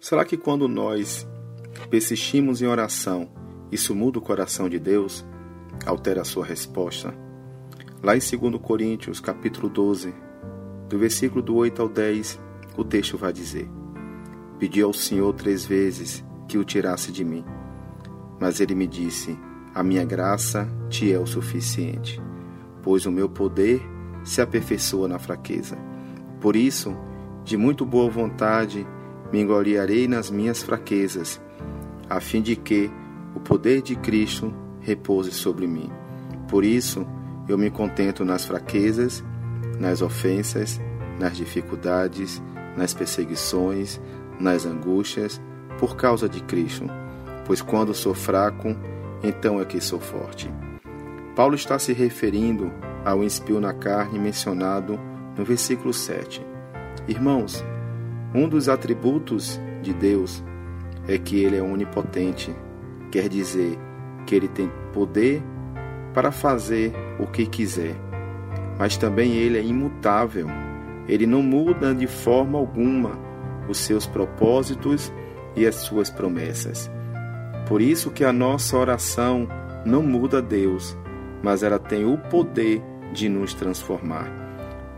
Será que quando nós persistimos em oração, isso muda o coração de Deus? Altera a sua resposta? Lá em 2 Coríntios, capítulo 12, do versículo do 8 ao 10, o texto vai dizer: Pedi ao Senhor três vezes que o tirasse de mim, mas ele me disse: A minha graça te é o suficiente, pois o meu poder se aperfeiçoa na fraqueza. Por isso, de muito boa vontade, me engoliarei nas minhas fraquezas, a fim de que o poder de Cristo repouse sobre mim. Por isso, eu me contento nas fraquezas, nas ofensas, nas dificuldades, nas perseguições, nas angústias, por causa de Cristo, pois quando sou fraco, então é que sou forte. Paulo está se referindo ao espio na carne mencionado no versículo 7. Irmãos, um dos atributos de Deus é que ele é onipotente, quer dizer que ele tem poder para fazer o que quiser, mas também ele é imutável. Ele não muda de forma alguma os seus propósitos e as suas promessas. Por isso que a nossa oração não muda Deus, mas ela tem o poder de nos transformar.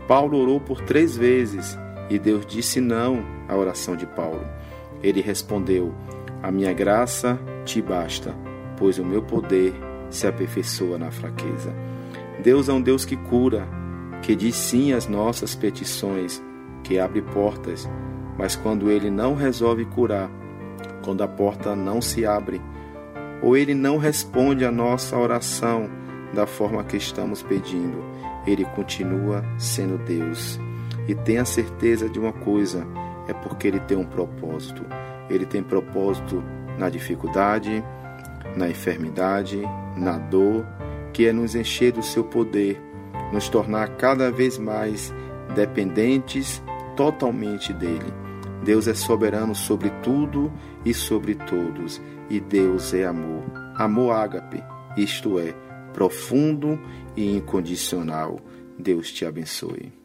Paulo orou por três vezes e Deus disse não à oração de Paulo. Ele respondeu: A minha graça te basta, pois o meu poder se aperfeiçoa na fraqueza. Deus é um Deus que cura, que diz sim às nossas petições, que abre portas, mas quando ele não resolve curar, quando a porta não se abre, ou ele não responde à nossa oração da forma que estamos pedindo, ele continua sendo Deus. E tenha certeza de uma coisa: é porque Ele tem um propósito. Ele tem propósito na dificuldade, na enfermidade, na dor, que é nos encher do seu poder, nos tornar cada vez mais dependentes totalmente dele. Deus é soberano sobre tudo e sobre todos, e Deus é amor. Amor ágape, isto é, profundo e incondicional. Deus te abençoe.